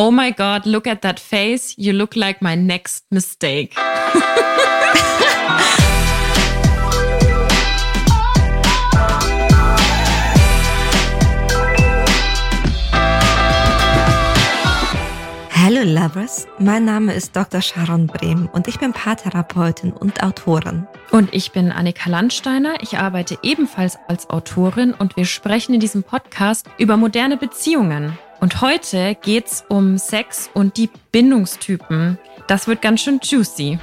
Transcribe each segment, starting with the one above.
Oh my God, look at that face. You look like my next mistake. Hallo Lovers, mein Name ist Dr. Sharon Brehm und ich bin Paartherapeutin und Autorin. Und ich bin Annika Landsteiner. Ich arbeite ebenfalls als Autorin und wir sprechen in diesem Podcast über moderne Beziehungen. Und heute geht's um Sex und die Bindungstypen. Das wird ganz schön juicy.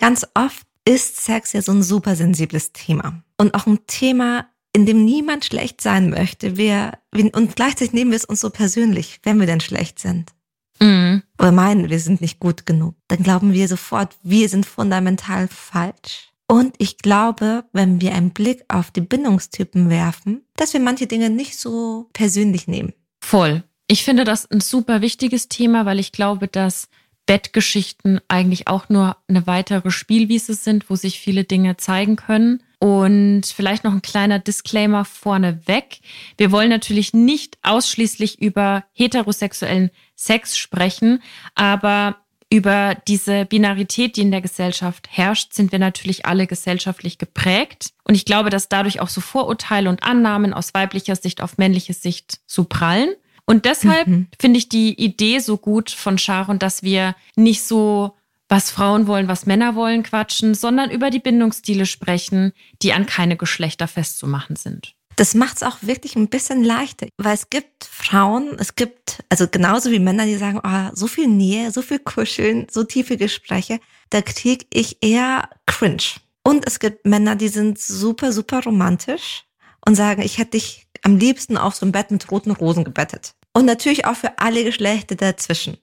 Ganz oft ist Sex ja so ein super sensibles Thema. Und auch ein Thema, in dem niemand schlecht sein möchte. Wir, und gleichzeitig nehmen wir es uns so persönlich, wenn wir denn schlecht sind. Mhm. Oder meinen, wir sind nicht gut genug. Dann glauben wir sofort, wir sind fundamental falsch. Und ich glaube, wenn wir einen Blick auf die Bindungstypen werfen, dass wir manche Dinge nicht so persönlich nehmen. Voll. Ich finde das ein super wichtiges Thema, weil ich glaube, dass Bettgeschichten eigentlich auch nur eine weitere Spielwiese sind, wo sich viele Dinge zeigen können. Und vielleicht noch ein kleiner Disclaimer vorneweg. Wir wollen natürlich nicht ausschließlich über heterosexuellen Sex sprechen, aber über diese Binarität, die in der Gesellschaft herrscht, sind wir natürlich alle gesellschaftlich geprägt. Und ich glaube, dass dadurch auch so Vorurteile und Annahmen aus weiblicher Sicht auf männliche Sicht so prallen. Und deshalb mhm. finde ich die Idee so gut von Sharon, dass wir nicht so, was Frauen wollen, was Männer wollen, quatschen, sondern über die Bindungsstile sprechen, die an keine Geschlechter festzumachen sind. Das macht es auch wirklich ein bisschen leichter, weil es gibt Frauen, es gibt, also genauso wie Männer, die sagen, oh, so viel Nähe, so viel Kuscheln, so tiefe Gespräche, da kriege ich eher cringe. Und es gibt Männer, die sind super, super romantisch und sagen, ich hätte dich am liebsten auf so einem Bett mit roten Rosen gebettet. Und natürlich auch für alle Geschlechter dazwischen.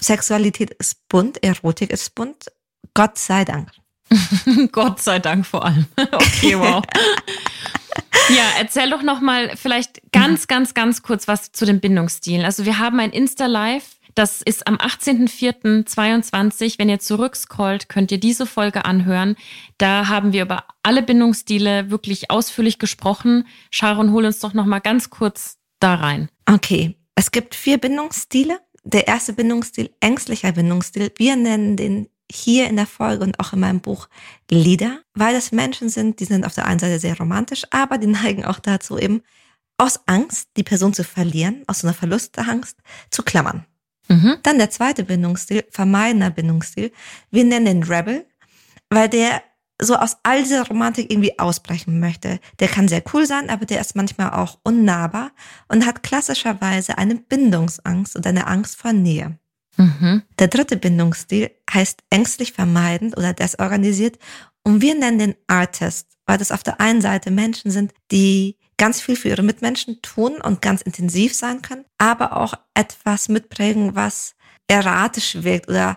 Sexualität ist bunt, Erotik ist bunt. Gott sei Dank. Gott sei Dank vor allem. okay, wow. Ja, erzähl doch noch mal vielleicht ganz, ganz, ganz kurz was zu den Bindungsstilen. Also wir haben ein Insta-Live, das ist am 18.04.22. Wenn ihr zurückscrollt, könnt ihr diese Folge anhören. Da haben wir über alle Bindungsstile wirklich ausführlich gesprochen. Sharon, hol uns doch noch mal ganz kurz da rein. Okay, es gibt vier Bindungsstile. Der erste Bindungsstil, ängstlicher Bindungsstil. Wir nennen den hier in der Folge und auch in meinem Buch Lieder, weil das Menschen sind, die sind auf der einen Seite sehr romantisch, aber die neigen auch dazu eben aus Angst, die Person zu verlieren, aus so einer Verlustangst zu klammern. Mhm. Dann der zweite Bindungsstil, vermeidender Bindungsstil. Wir nennen den Rebel, weil der so aus all dieser Romantik irgendwie ausbrechen möchte. Der kann sehr cool sein, aber der ist manchmal auch unnahbar und hat klassischerweise eine Bindungsangst und eine Angst vor Nähe. Mhm. Der dritte Bindungsstil heißt ängstlich vermeidend oder desorganisiert und wir nennen den Artist, weil das auf der einen Seite Menschen sind, die ganz viel für ihre Mitmenschen tun und ganz intensiv sein können, aber auch etwas mitprägen, was erratisch wirkt oder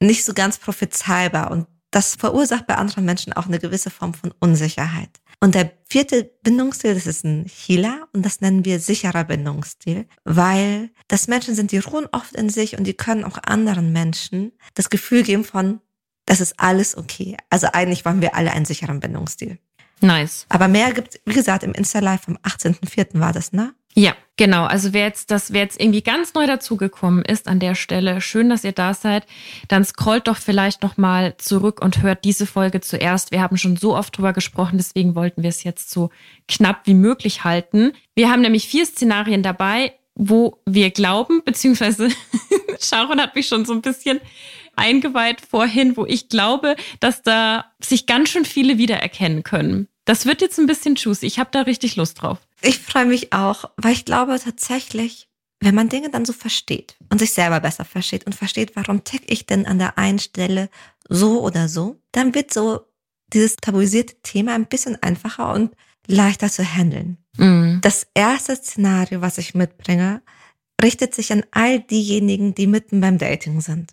nicht so ganz prophezeibar und das verursacht bei anderen Menschen auch eine gewisse Form von Unsicherheit. Und der vierte Bindungsstil, das ist ein Healer und das nennen wir sicherer Bindungsstil, weil das Menschen sind, die ruhen oft in sich und die können auch anderen Menschen das Gefühl geben von, das ist alles okay. Also eigentlich wollen wir alle einen sicheren Bindungsstil. Nice. Aber mehr gibt, wie gesagt, im Insta-Live vom 18.04. war das, ne? Ja, genau. Also wer jetzt das, wer jetzt irgendwie ganz neu dazugekommen ist an der Stelle, schön, dass ihr da seid, dann scrollt doch vielleicht noch mal zurück und hört diese Folge zuerst. Wir haben schon so oft drüber gesprochen, deswegen wollten wir es jetzt so knapp wie möglich halten. Wir haben nämlich vier Szenarien dabei, wo wir glauben, beziehungsweise Sharon hat mich schon so ein bisschen eingeweiht vorhin, wo ich glaube, dass da sich ganz schön viele wiedererkennen können. Das wird jetzt ein bisschen juicy. Ich habe da richtig Lust drauf. Ich freue mich auch, weil ich glaube tatsächlich, wenn man Dinge dann so versteht und sich selber besser versteht und versteht, warum tick ich denn an der einen Stelle so oder so, dann wird so dieses tabuisierte Thema ein bisschen einfacher und leichter zu handeln. Mhm. Das erste Szenario, was ich mitbringe, richtet sich an all diejenigen, die mitten beim Dating sind.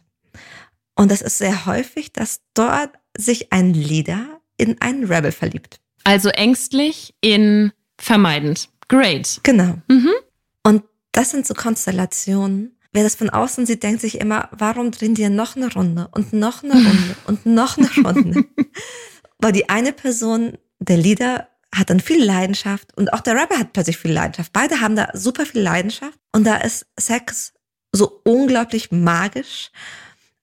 Und das ist sehr häufig, dass dort sich ein Leader in einen Rebel verliebt. Also ängstlich in vermeidend. Great. Genau. Mhm. Und das sind so Konstellationen. Wer das von außen sieht, denkt sich immer, warum drehen die noch eine Runde und noch eine Runde und noch eine Runde? Weil die eine Person, der Leader, hat dann viel Leidenschaft und auch der Rapper hat plötzlich viel Leidenschaft. Beide haben da super viel Leidenschaft und da ist Sex so unglaublich magisch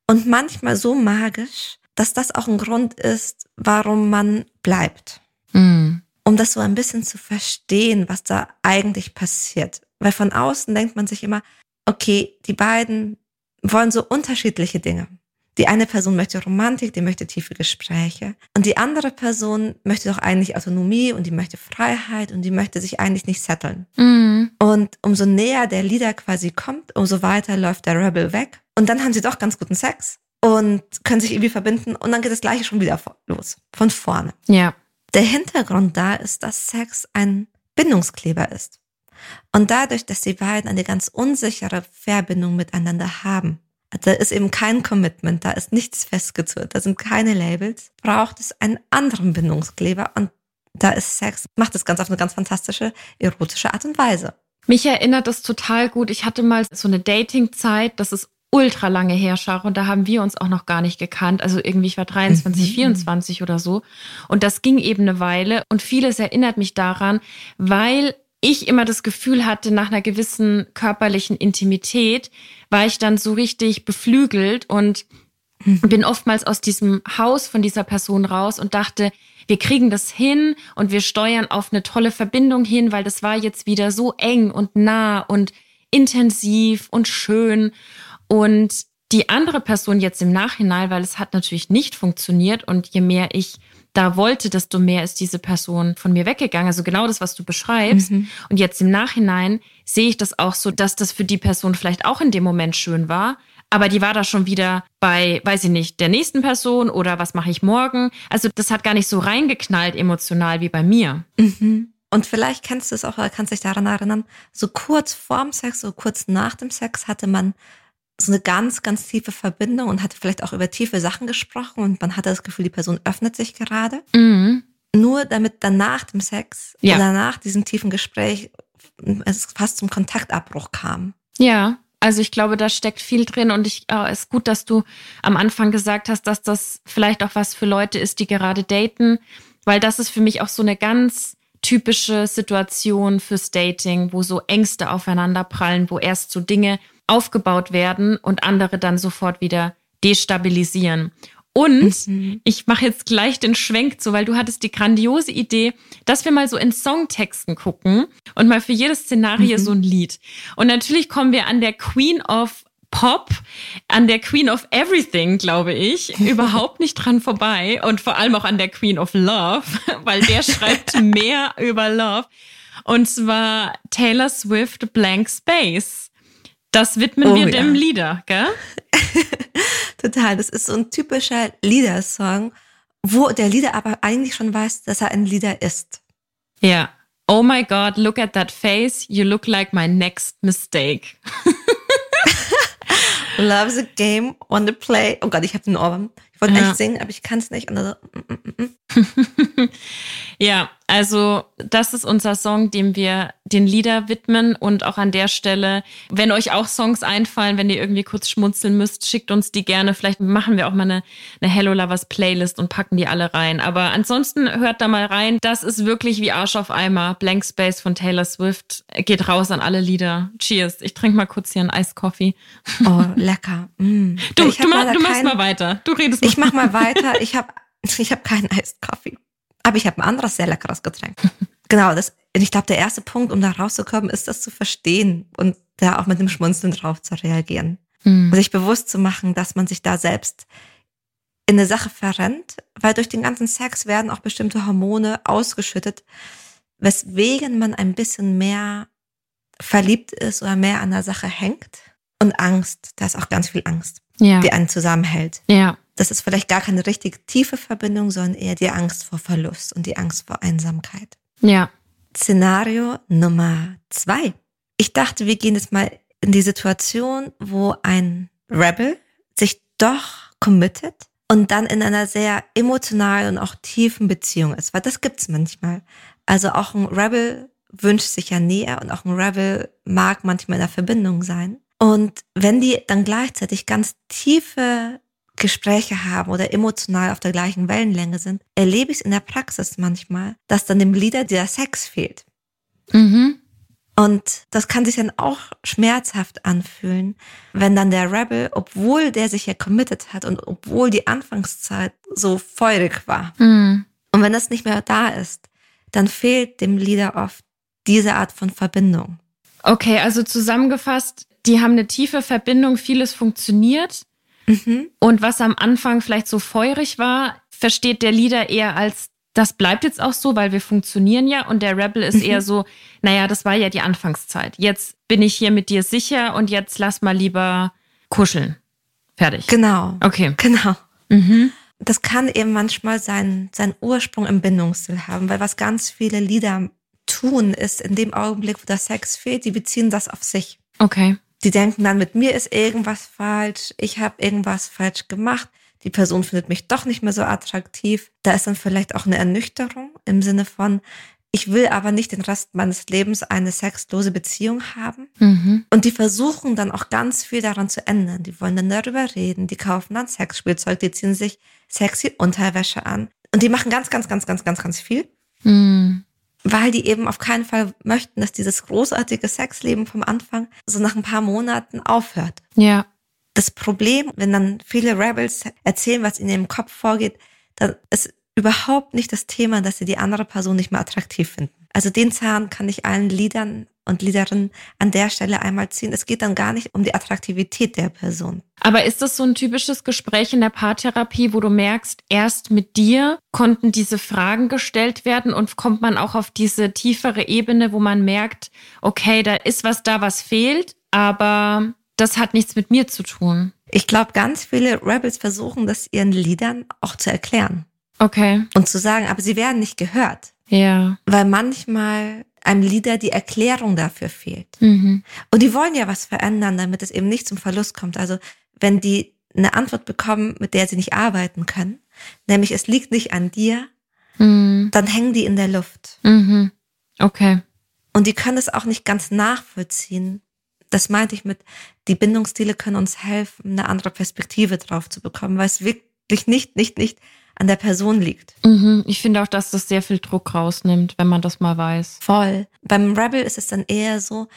und manchmal so magisch, dass das auch ein Grund ist, warum man bleibt. Mhm. Um das so ein bisschen zu verstehen, was da eigentlich passiert. Weil von außen denkt man sich immer, okay, die beiden wollen so unterschiedliche Dinge. Die eine Person möchte Romantik, die möchte tiefe Gespräche. Und die andere Person möchte doch eigentlich Autonomie und die möchte Freiheit und die möchte sich eigentlich nicht setteln. Mhm. Und umso näher der Leader quasi kommt, umso weiter läuft der Rebel weg. Und dann haben sie doch ganz guten Sex und können sich irgendwie verbinden und dann geht das gleiche schon wieder los. Von vorne. Ja. Der Hintergrund da ist, dass Sex ein Bindungskleber ist. Und dadurch, dass die beiden eine ganz unsichere Verbindung miteinander haben, da ist eben kein Commitment, da ist nichts festgezurrt, da sind keine Labels, braucht es einen anderen Bindungskleber und da ist Sex, macht es ganz auf eine ganz fantastische, erotische Art und Weise. Mich erinnert das total gut. Ich hatte mal so eine Dating-Zeit, das ist ultra lange her, und da haben wir uns auch noch gar nicht gekannt. Also irgendwie, ich war 23, mhm. 24 oder so. Und das ging eben eine Weile. Und vieles erinnert mich daran, weil ich immer das Gefühl hatte, nach einer gewissen körperlichen Intimität war ich dann so richtig beflügelt und mhm. bin oftmals aus diesem Haus von dieser Person raus und dachte, wir kriegen das hin und wir steuern auf eine tolle Verbindung hin, weil das war jetzt wieder so eng und nah und intensiv und schön. Und die andere Person jetzt im Nachhinein, weil es hat natürlich nicht funktioniert und je mehr ich da wollte, desto mehr ist diese Person von mir weggegangen. Also genau das, was du beschreibst. Mhm. Und jetzt im Nachhinein sehe ich das auch so, dass das für die Person vielleicht auch in dem Moment schön war. Aber die war da schon wieder bei, weiß ich nicht, der nächsten Person oder was mache ich morgen. Also das hat gar nicht so reingeknallt emotional wie bei mir. Mhm. Und vielleicht kennst du es auch oder kannst dich daran erinnern, so kurz vorm Sex, so kurz nach dem Sex hatte man so eine ganz, ganz tiefe Verbindung und hatte vielleicht auch über tiefe Sachen gesprochen und man hatte das Gefühl, die Person öffnet sich gerade. Mhm. Nur damit danach dem Sex ja. oder nach diesem tiefen Gespräch es fast zum Kontaktabbruch kam. Ja, also ich glaube, da steckt viel drin und ich äh, ist gut, dass du am Anfang gesagt hast, dass das vielleicht auch was für Leute ist, die gerade daten, weil das ist für mich auch so eine ganz typische Situation fürs Dating, wo so Ängste aufeinanderprallen, wo erst so Dinge aufgebaut werden und andere dann sofort wieder destabilisieren. Und mhm. ich mache jetzt gleich den Schwenk zu, weil du hattest die grandiose Idee, dass wir mal so in Songtexten gucken und mal für jedes Szenario mhm. so ein Lied. Und natürlich kommen wir an der Queen of Pop, an der Queen of Everything, glaube ich, überhaupt nicht dran vorbei. Und vor allem auch an der Queen of Love, weil der schreibt mehr über Love. Und zwar Taylor Swift Blank Space. Das widmen oh, wir dem ja. Lieder, gell? Total. Das ist so ein typischer Liedersong, wo der Lieder aber eigentlich schon weiß, dass er ein Lieder ist. Ja. Oh my God, look at that face. You look like my next mistake. Loves a game, the play. Oh Gott, ich habe den Ohrwurm. Ich wollte ja. echt singen, aber ich kann es nicht. Und also, mm, mm, mm. ja, also das ist unser Song, dem wir den Lieder widmen und auch an der Stelle, wenn euch auch Songs einfallen, wenn ihr irgendwie kurz schmunzeln müsst, schickt uns die gerne. Vielleicht machen wir auch mal eine, eine Hello Lovers Playlist und packen die alle rein. Aber ansonsten hört da mal rein. Das ist wirklich wie Arsch auf Eimer. Blank Space von Taylor Swift geht raus an alle Lieder. Cheers. Ich trinke mal kurz hier einen Eiskoffee. Oh, lecker. Mm. Du, du, mach, du machst mal weiter. Du redest Ich mach mal weiter. Ich habe ich hab keinen Eiskoffee. Aber ich habe ein anderes sehr leckeres Getränk. genau, das, ich glaube, der erste Punkt, um da rauszukommen, ist das zu verstehen und da auch mit dem Schmunzeln drauf zu reagieren. Mhm. Und sich bewusst zu machen, dass man sich da selbst in eine Sache verrennt, weil durch den ganzen Sex werden auch bestimmte Hormone ausgeschüttet, weswegen man ein bisschen mehr verliebt ist oder mehr an der Sache hängt. Und Angst, da ist auch ganz viel Angst, ja. die einen zusammenhält. Ja das ist vielleicht gar keine richtig tiefe Verbindung, sondern eher die Angst vor Verlust und die Angst vor Einsamkeit. Ja. Szenario Nummer zwei. Ich dachte, wir gehen jetzt mal in die Situation, wo ein Rebel sich doch committet und dann in einer sehr emotionalen und auch tiefen Beziehung ist, weil das gibt's manchmal. Also auch ein Rebel wünscht sich ja Nähe und auch ein Rebel mag manchmal in der Verbindung sein. Und wenn die dann gleichzeitig ganz tiefe Gespräche haben oder emotional auf der gleichen Wellenlänge sind, erlebe ich es in der Praxis manchmal, dass dann dem Leader der Sex fehlt. Mhm. Und das kann sich dann auch schmerzhaft anfühlen, wenn dann der Rebel, obwohl der sich ja committed hat und obwohl die Anfangszeit so feurig war, Mhm. und wenn das nicht mehr da ist, dann fehlt dem Leader oft diese Art von Verbindung. Okay, also zusammengefasst, die haben eine tiefe Verbindung, vieles funktioniert. Mhm. Und was am Anfang vielleicht so feurig war, versteht der Leader eher als, das bleibt jetzt auch so, weil wir funktionieren ja. Und der Rebel ist Mhm. eher so, naja, das war ja die Anfangszeit. Jetzt bin ich hier mit dir sicher und jetzt lass mal lieber kuscheln. Fertig. Genau. Okay. Genau. Mhm. Das kann eben manchmal seinen, seinen Ursprung im Bindungsstil haben, weil was ganz viele Lieder tun, ist in dem Augenblick, wo der Sex fehlt, die beziehen das auf sich. Okay. Die denken dann, mit mir ist irgendwas falsch, ich habe irgendwas falsch gemacht, die Person findet mich doch nicht mehr so attraktiv. Da ist dann vielleicht auch eine Ernüchterung im Sinne von, ich will aber nicht den Rest meines Lebens eine sexlose Beziehung haben. Mhm. Und die versuchen dann auch ganz viel daran zu ändern. Die wollen dann darüber reden, die kaufen dann Sexspielzeug, die ziehen sich sexy Unterwäsche an. Und die machen ganz, ganz, ganz, ganz, ganz, ganz viel, Mhm. Weil die eben auf keinen Fall möchten, dass dieses großartige Sexleben vom Anfang so nach ein paar Monaten aufhört. Ja. Das Problem, wenn dann viele Rebels erzählen, was in ihrem Kopf vorgeht, dann ist überhaupt nicht das Thema, dass sie die andere Person nicht mehr attraktiv finden. Also den Zahn kann ich allen Liedern und Liederinnen an der Stelle einmal ziehen. Es geht dann gar nicht um die Attraktivität der Person. Aber ist das so ein typisches Gespräch in der Paartherapie, wo du merkst, erst mit dir konnten diese Fragen gestellt werden und kommt man auch auf diese tiefere Ebene, wo man merkt, okay, da ist was da, was fehlt, aber das hat nichts mit mir zu tun. Ich glaube, ganz viele Rebels versuchen das ihren Liedern auch zu erklären Okay. und zu sagen, aber sie werden nicht gehört, Ja. weil manchmal einem Lieder die Erklärung dafür fehlt. Mhm. Und die wollen ja was verändern, damit es eben nicht zum Verlust kommt. Also wenn die eine Antwort bekommen, mit der sie nicht arbeiten können, nämlich es liegt nicht an dir, Mhm. dann hängen die in der Luft. Mhm. Okay. Und die können es auch nicht ganz nachvollziehen. Das meinte ich mit, die Bindungsstile können uns helfen, eine andere Perspektive drauf zu bekommen, weil es wirklich nicht, nicht, nicht an der Person liegt. Mhm. Ich finde auch, dass das sehr viel Druck rausnimmt, wenn man das mal weiß. Voll. Beim Rebel ist es dann eher so,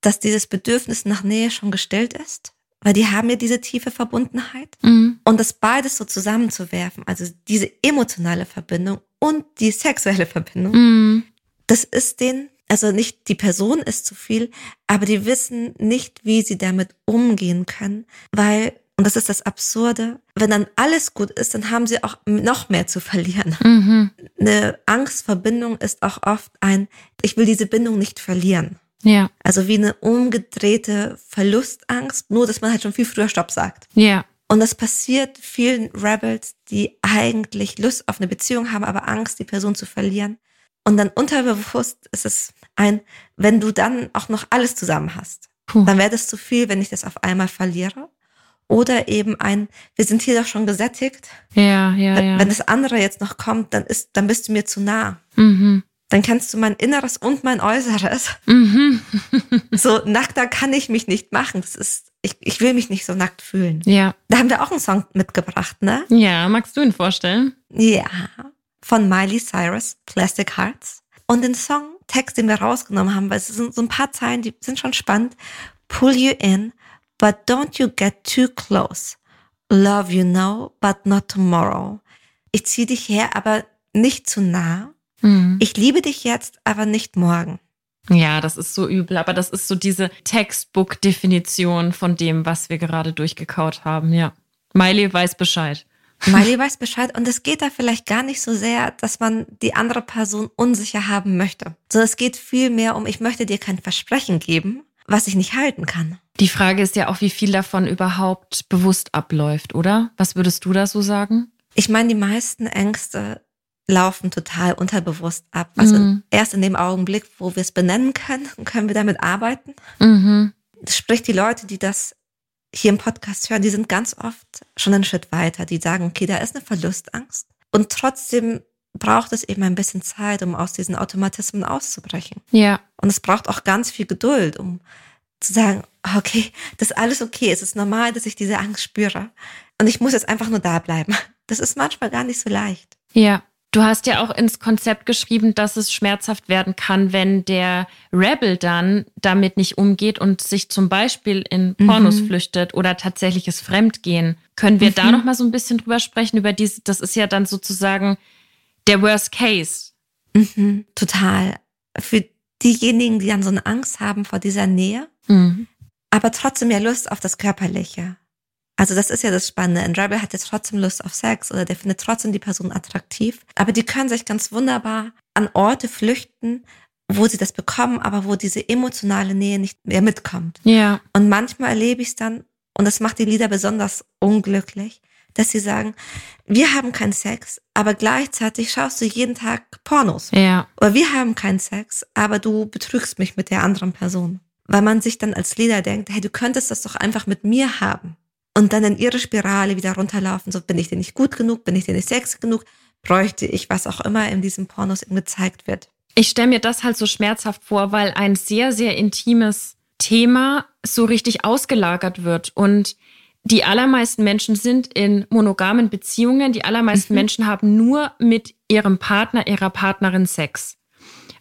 dass dieses Bedürfnis nach Nähe schon gestillt ist, weil die haben ja diese tiefe Verbundenheit. Mhm. Und das beides so zusammenzuwerfen, also diese emotionale Verbindung und die sexuelle Verbindung, Mhm. das ist denen, also nicht die Person ist zu viel, aber die wissen nicht, wie sie damit umgehen können, weil, und das ist das Absurde, wenn dann alles gut ist, dann haben sie auch noch mehr zu verlieren. Mhm. Eine Angstverbindung ist auch oft ein, ich will diese Bindung nicht verlieren. Ja. Also wie eine umgedrehte Verlustangst, nur dass man halt schon viel früher Stopp sagt. Ja. Und das passiert vielen Rebels, die eigentlich Lust auf eine Beziehung haben, aber Angst, die Person zu verlieren. Und dann unterbewusst ist es ein, wenn du dann auch noch alles zusammen hast, Puh. dann wäre das zu viel, wenn ich das auf einmal verliere. Oder eben ein, wir sind hier doch schon gesättigt. Ja, ja, Wenn- ja. Wenn das andere jetzt noch kommt, dann ist, dann bist du mir zu nah. Mhm. Dann kennst du mein Inneres und mein Äußeres. Mhm. So nackter kann ich mich nicht machen. Das ist, ich, ich will mich nicht so nackt fühlen. Ja. Da haben wir auch einen Song mitgebracht, ne? Ja, magst du ihn vorstellen? Ja, von Miley Cyrus, Plastic Hearts. Und den Songtext, den wir rausgenommen haben, weil es sind so ein paar Zeilen, die sind schon spannend. Pull you in, but don't you get too close. Love you now, but not tomorrow. Ich zieh dich her, aber nicht zu nah. Mhm. Ich liebe dich jetzt, aber nicht morgen. Ja, das ist so übel, aber das ist so diese Textbook-Definition von dem, was wir gerade durchgekaut haben, ja. Miley weiß Bescheid. Miley weiß Bescheid und es geht da vielleicht gar nicht so sehr, dass man die andere Person unsicher haben möchte. Sondern es geht viel mehr um, ich möchte dir kein Versprechen geben, was ich nicht halten kann. Die Frage ist ja auch, wie viel davon überhaupt bewusst abläuft, oder? Was würdest du da so sagen? Ich meine, die meisten Ängste laufen total unterbewusst ab. Also Mhm. erst in dem Augenblick, wo wir es benennen können, können wir damit arbeiten. Mhm. Sprich, die Leute, die das hier im Podcast hören, die sind ganz oft schon einen Schritt weiter. Die sagen, okay, da ist eine Verlustangst. Und trotzdem braucht es eben ein bisschen Zeit, um aus diesen Automatismen auszubrechen. Ja. Und es braucht auch ganz viel Geduld, um zu sagen, okay, das ist alles okay. Es ist normal, dass ich diese Angst spüre. und ich muss jetzt einfach nur da bleiben. Das ist manchmal gar nicht so leicht. Ja. Du hast ja auch ins Konzept geschrieben, dass es schmerzhaft werden kann, wenn der Rebel dann damit nicht umgeht und sich zum Beispiel in Pornos mhm. flüchtet oder tatsächliches Fremdgehen. Können wir mhm. da noch mal so ein bisschen drüber sprechen über diese? Das ist ja dann sozusagen der Worst Case. Mhm, total. Für diejenigen, die dann so eine Angst haben vor dieser Nähe, mhm. aber trotzdem ja Lust auf das Körperliche. Also das ist ja das Spannende. Ein Rebel hat jetzt trotzdem Lust auf Sex oder der findet trotzdem die Person attraktiv. Aber die können sich ganz wunderbar an Orte flüchten, wo sie das bekommen, aber wo diese emotionale Nähe nicht mehr mitkommt. Ja. Und manchmal erlebe ich es dann, und das macht die Lieder besonders unglücklich, dass sie sagen, wir haben keinen Sex, aber gleichzeitig schaust du jeden Tag Pornos. Ja. Oder wir haben keinen Sex, aber du betrügst mich mit der anderen Person. Weil man sich dann als Leader denkt, hey, du könntest das doch einfach mit mir haben. Und dann in ihre Spirale wieder runterlaufen, so bin ich dir nicht gut genug, bin ich dir nicht sexy genug, bräuchte ich, was auch immer in diesem Pornos eben gezeigt wird. Ich stelle mir das halt so schmerzhaft vor, weil ein sehr, sehr intimes Thema so richtig ausgelagert wird und die allermeisten Menschen sind in monogamen Beziehungen. Die allermeisten mhm. Menschen haben nur mit ihrem Partner, ihrer Partnerin Sex.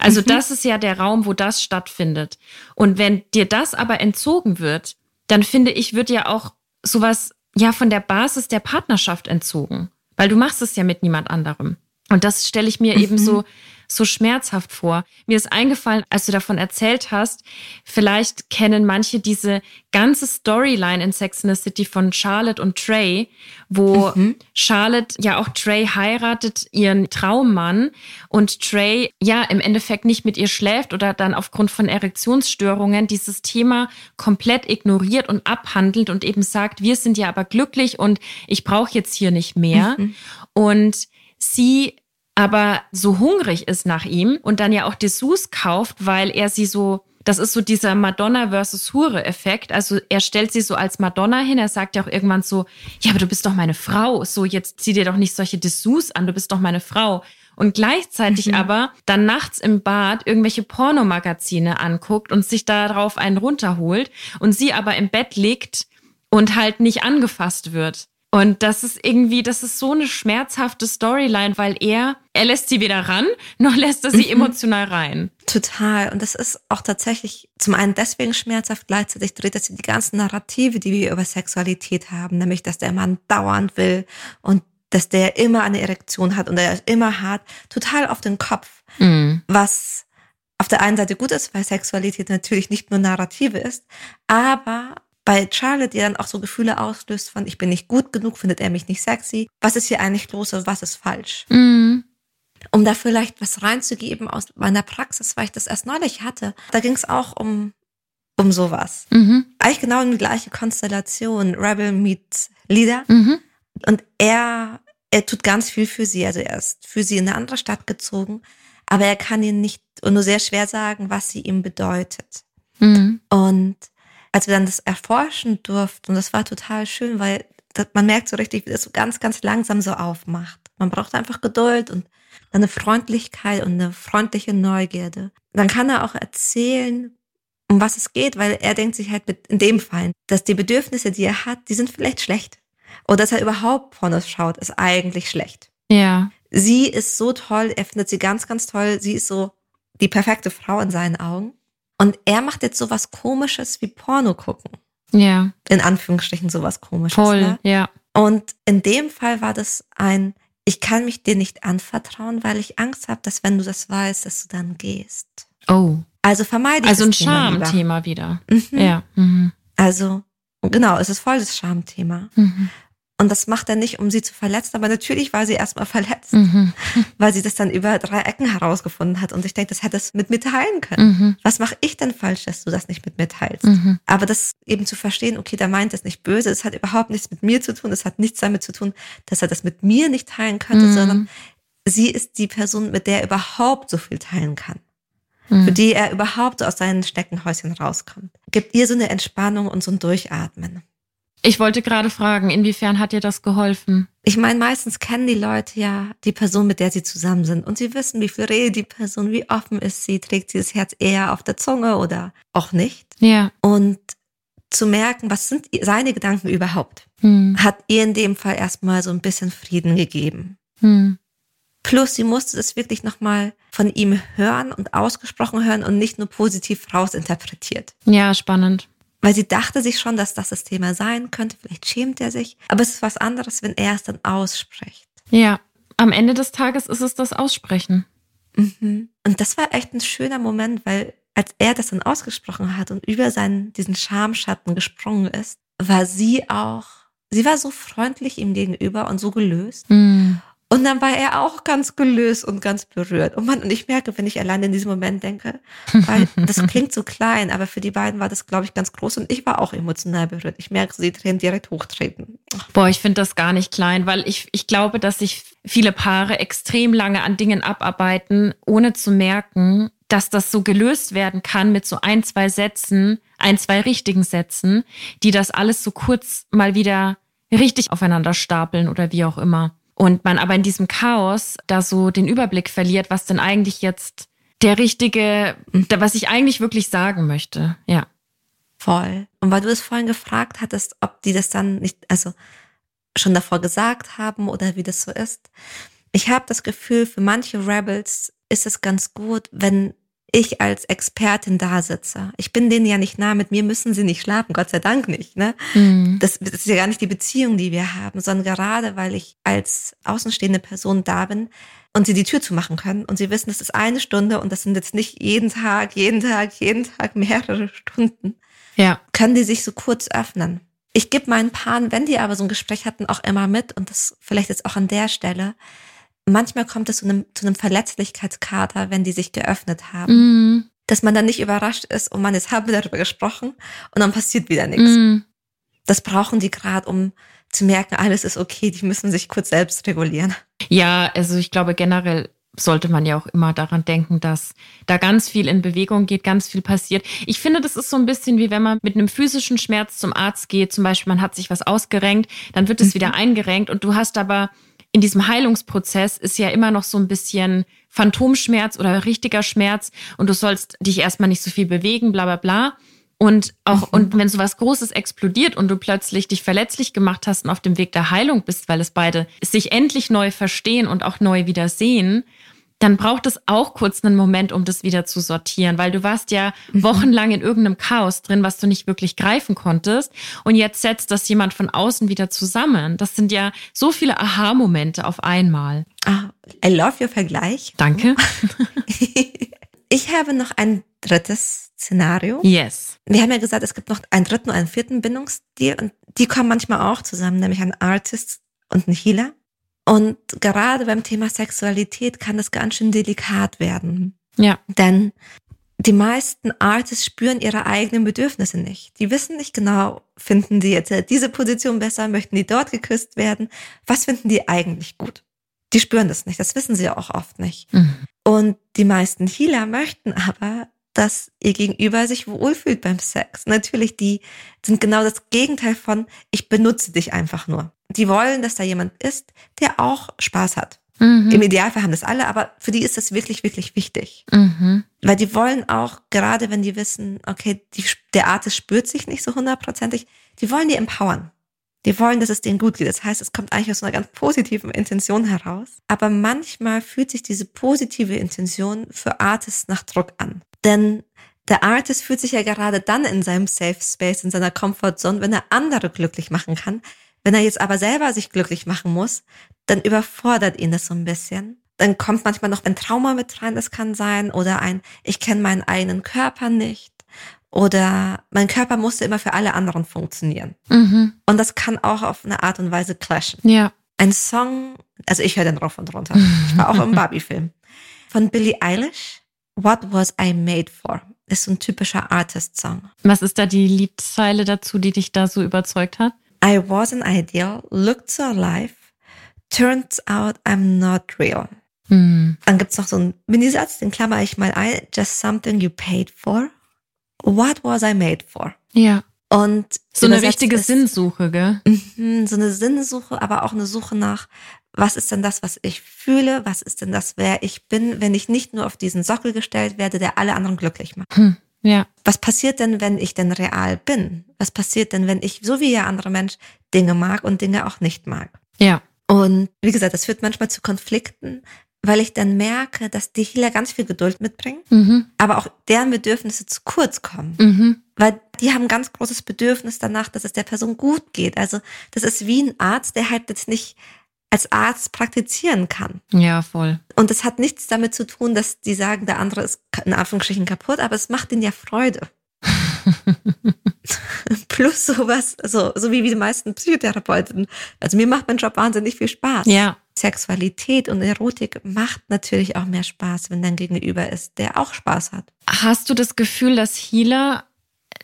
Also mhm. das ist ja der Raum, wo das stattfindet. Und wenn dir das aber entzogen wird, dann finde ich, wird ja auch sowas ja von der Basis der Partnerschaft entzogen. Weil du machst es ja mit niemand anderem. Und das stelle ich mir mhm. eben so so schmerzhaft vor. Mir ist eingefallen, als du davon erzählt hast, vielleicht kennen manche diese ganze Storyline in Sex in the City von Charlotte und Trey, wo mhm. Charlotte ja auch Trey heiratet, ihren Traummann, und Trey ja im Endeffekt nicht mit ihr schläft oder dann aufgrund von Erektionsstörungen dieses Thema komplett ignoriert und abhandelt und eben sagt, wir sind ja aber glücklich und ich brauche jetzt hier nicht mehr. Mhm. Und sie aber so hungrig ist nach ihm und dann ja auch Dessous kauft, weil er sie so, das ist so dieser Madonna versus Hure-Effekt. Also er stellt sie so als Madonna hin. Er sagt ja auch irgendwann so, ja, aber du bist doch meine Frau. So, jetzt zieh dir doch nicht solche Dessous an, du bist doch meine Frau. Und gleichzeitig mhm. aber dann nachts im Bad irgendwelche Pornomagazine anguckt und sich darauf einen runterholt und sie aber im Bett liegt und halt nicht angefasst wird. Und das ist irgendwie, das ist so eine schmerzhafte Storyline, weil er, er lässt sie weder ran, noch lässt er sie mhm. emotional rein. Total. Und das ist auch tatsächlich zum einen deswegen schmerzhaft, gleichzeitig dreht es die ganzen Narrative, die wir über Sexualität haben, nämlich, dass der Mann dauernd will und dass der immer eine Erektion hat und er immer hart, total auf den Kopf. Mhm. Was auf der einen Seite gut ist, weil Sexualität natürlich nicht nur Narrative ist, aber bei Charlotte, die dann auch so Gefühle auslöst von, ich bin nicht gut genug, findet er mich nicht sexy. Was ist hier eigentlich los und was ist falsch? Mhm. Um da vielleicht was reinzugeben aus meiner Praxis, weil ich das erst neulich hatte. Da ging es auch um, um sowas. Mhm. Eigentlich genau in die gleiche Konstellation. Rebel meets Leader. Mhm. Und er, er tut ganz viel für sie. Also er ist für sie in eine andere Stadt gezogen. Aber er kann ihnen nicht und nur sehr schwer sagen, was sie ihm bedeutet. Mhm. Und als wir dann das erforschen durften, und das war total schön, weil das, man merkt so richtig, wie das so ganz, ganz langsam so aufmacht. Man braucht einfach Geduld und eine Freundlichkeit und eine freundliche Neugierde. Dann kann er auch erzählen, um was es geht, weil er denkt sich halt mit, in dem Fall, dass die Bedürfnisse, die er hat, die sind vielleicht schlecht. Oder dass er überhaupt Pornos schaut, ist eigentlich schlecht. Ja. Sie ist so toll, er findet sie ganz, ganz toll. Sie ist so die perfekte Frau in seinen Augen. Und er macht jetzt sowas komisches wie Porno gucken. Ja. In Anführungsstrichen sowas komisches. Voll, ne? ja. Und in dem Fall war das ein, ich kann mich dir nicht anvertrauen, weil ich Angst habe, dass wenn du das weißt, dass du dann gehst. Oh. Also vermeide ich Also ein Schamthema wieder. Mhm. Ja. Mhm. Also, genau, es ist voll das Schamthema. Mhm. Und das macht er nicht, um sie zu verletzen, aber natürlich war sie erstmal verletzt, mhm. weil sie das dann über drei Ecken herausgefunden hat. Und ich denke, das hätte es mit mir teilen können. Mhm. Was mache ich denn falsch, dass du das nicht mit mir teilst? Mhm. Aber das eben zu verstehen, okay, der meint es nicht böse, es hat überhaupt nichts mit mir zu tun, es hat nichts damit zu tun, dass er das mit mir nicht teilen könnte, mhm. sondern sie ist die Person, mit der er überhaupt so viel teilen kann für mhm. die er überhaupt aus seinen Steckenhäuschen rauskommt. Gibt ihr so eine Entspannung und so ein Durchatmen. Ich wollte gerade fragen, inwiefern hat dir das geholfen? Ich meine, meistens kennen die Leute ja die Person, mit der sie zusammen sind und sie wissen, wie viel redet die Person, wie offen ist sie, trägt sie das Herz eher auf der Zunge oder auch nicht. Ja. Und zu merken, was sind seine Gedanken überhaupt, hm. hat ihr in dem Fall erstmal so ein bisschen Frieden gegeben. Hm. Plus, sie musste es wirklich nochmal von ihm hören und ausgesprochen hören und nicht nur positiv rausinterpretiert. Ja, spannend. Weil sie dachte sich schon, dass das das Thema sein könnte. Vielleicht schämt er sich. Aber es ist was anderes, wenn er es dann ausspricht. Ja, am Ende des Tages ist es das Aussprechen. Mhm. Und das war echt ein schöner Moment, weil als er das dann ausgesprochen hat und über seinen, diesen Schamschatten gesprungen ist, war sie auch, sie war so freundlich ihm gegenüber und so gelöst. Mhm. Und dann war er auch ganz gelöst und ganz berührt. Und man, und ich merke, wenn ich allein in diesem Moment denke, weil das klingt so klein, aber für die beiden war das, glaube ich, ganz groß und ich war auch emotional berührt. Ich merke, sie Tränen direkt hochtreten. Boah, ich finde das gar nicht klein, weil ich, ich glaube, dass sich viele Paare extrem lange an Dingen abarbeiten, ohne zu merken, dass das so gelöst werden kann mit so ein, zwei Sätzen, ein, zwei richtigen Sätzen, die das alles so kurz mal wieder richtig aufeinander stapeln oder wie auch immer. Und man aber in diesem Chaos da so den Überblick verliert, was denn eigentlich jetzt der richtige, was ich eigentlich wirklich sagen möchte. Ja. Voll. Und weil du es vorhin gefragt hattest, ob die das dann nicht, also schon davor gesagt haben oder wie das so ist. Ich habe das Gefühl, für manche Rebels ist es ganz gut, wenn ich als Expertin da sitze. Ich bin denen ja nicht nah, mit mir müssen sie nicht schlafen, Gott sei Dank nicht. Ne? Mhm. Das, das ist ja gar nicht die Beziehung, die wir haben, sondern gerade weil ich als außenstehende Person da bin und sie die Tür zu machen können und sie wissen, das ist eine Stunde und das sind jetzt nicht jeden Tag, jeden Tag, jeden Tag mehrere Stunden, ja. können die sich so kurz öffnen. Ich gebe meinen Paaren, wenn die aber so ein Gespräch hatten, auch immer mit und das vielleicht jetzt auch an der Stelle, manchmal kommt es zu einem, zu einem Verletzlichkeitskater, wenn die sich geöffnet haben. Mm. Dass man dann nicht überrascht ist, oh man, jetzt haben wir darüber gesprochen und dann passiert wieder nichts. Mm. Das brauchen die gerade, um zu merken, alles ist okay, die müssen sich kurz selbst regulieren. Ja, also ich glaube generell sollte man ja auch immer daran denken, dass da ganz viel in Bewegung geht, ganz viel passiert. Ich finde, das ist so ein bisschen wie wenn man mit einem physischen Schmerz zum Arzt geht. Zum Beispiel, man hat sich was ausgerenkt, dann wird es mhm. wieder eingerenkt und du hast aber in diesem Heilungsprozess ist ja immer noch so ein bisschen Phantomschmerz oder richtiger Schmerz und du sollst dich erstmal nicht so viel bewegen, bla bla bla. Und auch, mhm. und wenn so was Großes explodiert und du plötzlich dich verletzlich gemacht hast und auf dem Weg der Heilung bist, weil es beide sich endlich neu verstehen und auch neu wieder sehen, dann braucht es auch kurz einen Moment, um das wieder zu sortieren, weil du warst ja mhm. wochenlang in irgendeinem Chaos drin, was du nicht wirklich greifen konntest. Und jetzt setzt das jemand von außen wieder zusammen. Das sind ja so viele Aha-Momente auf einmal. Ah, I love your Vergleich. Danke. ich habe noch ein drittes Szenario. Yes. Wir haben ja gesagt, es gibt noch einen dritten und einen vierten Bindungsstil und die kommen manchmal auch zusammen, nämlich ein Artist und ein Healer. Und gerade beim Thema Sexualität kann das ganz schön delikat werden. Ja. Denn die meisten Artists spüren ihre eigenen Bedürfnisse nicht. Die wissen nicht genau, finden die jetzt diese Position besser, möchten die dort geküsst werden? Was finden die eigentlich gut? Die spüren das nicht, das wissen sie auch oft nicht. Mhm. Und die meisten Healer möchten aber, dass ihr Gegenüber sich wohlfühlt beim Sex. Natürlich, die sind genau das Gegenteil von, ich benutze dich einfach nur die wollen, dass da jemand ist, der auch Spaß hat. Mhm. Im Idealfall haben das alle, aber für die ist das wirklich, wirklich wichtig. Mhm. Weil die wollen auch, gerade wenn die wissen, okay, die, der Artist spürt sich nicht so hundertprozentig, die wollen die empowern. Die wollen, dass es denen gut geht. Das heißt, es kommt eigentlich aus einer ganz positiven Intention heraus. Aber manchmal fühlt sich diese positive Intention für Artists nach Druck an. Denn der Artist fühlt sich ja gerade dann in seinem Safe Space, in seiner Comfort Zone, wenn er andere glücklich machen kann, wenn er jetzt aber selber sich glücklich machen muss, dann überfordert ihn das so ein bisschen. Dann kommt manchmal noch ein Trauma mit rein, das kann sein, oder ein, ich kenne meinen eigenen Körper nicht, oder mein Körper musste immer für alle anderen funktionieren. Mhm. Und das kann auch auf eine Art und Weise clashen. Ja. Ein Song, also ich höre den drauf und runter. Ich war auch im Barbie-Film. Von Billie Eilish, What Was I Made For? Ist so ein typischer Artist-Song. Was ist da die Liedzeile dazu, die dich da so überzeugt hat? I was an ideal, looked so alive, turns out I'm not real. Hm. Dann gibt's noch so einen Minisatz, den klammer ich mal ein. Just something you paid for. What was I made for? Ja. Und so eine richtige ist, Sinnsuche, gell? Mhm, so eine Sinnsuche, aber auch eine Suche nach, was ist denn das, was ich fühle? Was ist denn das, wer ich bin, wenn ich nicht nur auf diesen Sockel gestellt werde, der alle anderen glücklich macht? Hm. Ja. Was passiert denn, wenn ich denn real bin? Was passiert denn, wenn ich, so wie jeder andere Mensch, Dinge mag und Dinge auch nicht mag? Ja. Und wie gesagt, das führt manchmal zu Konflikten, weil ich dann merke, dass die Healer ganz viel Geduld mitbringen, Mhm. aber auch deren Bedürfnisse zu kurz kommen. Mhm. Weil die haben ein ganz großes Bedürfnis danach, dass es der Person gut geht. Also das ist wie ein Arzt, der halt jetzt nicht als Arzt praktizieren kann. Ja, voll. Und das hat nichts damit zu tun, dass die sagen, der andere ist in Anführungsstrichen kaputt, aber es macht ihnen ja Freude. Plus sowas, so, so wie die meisten Psychotherapeuten. Also mir macht mein Job wahnsinnig viel Spaß. Ja. Sexualität und Erotik macht natürlich auch mehr Spaß, wenn dein Gegenüber ist, der auch Spaß hat. Hast du das Gefühl, dass Healer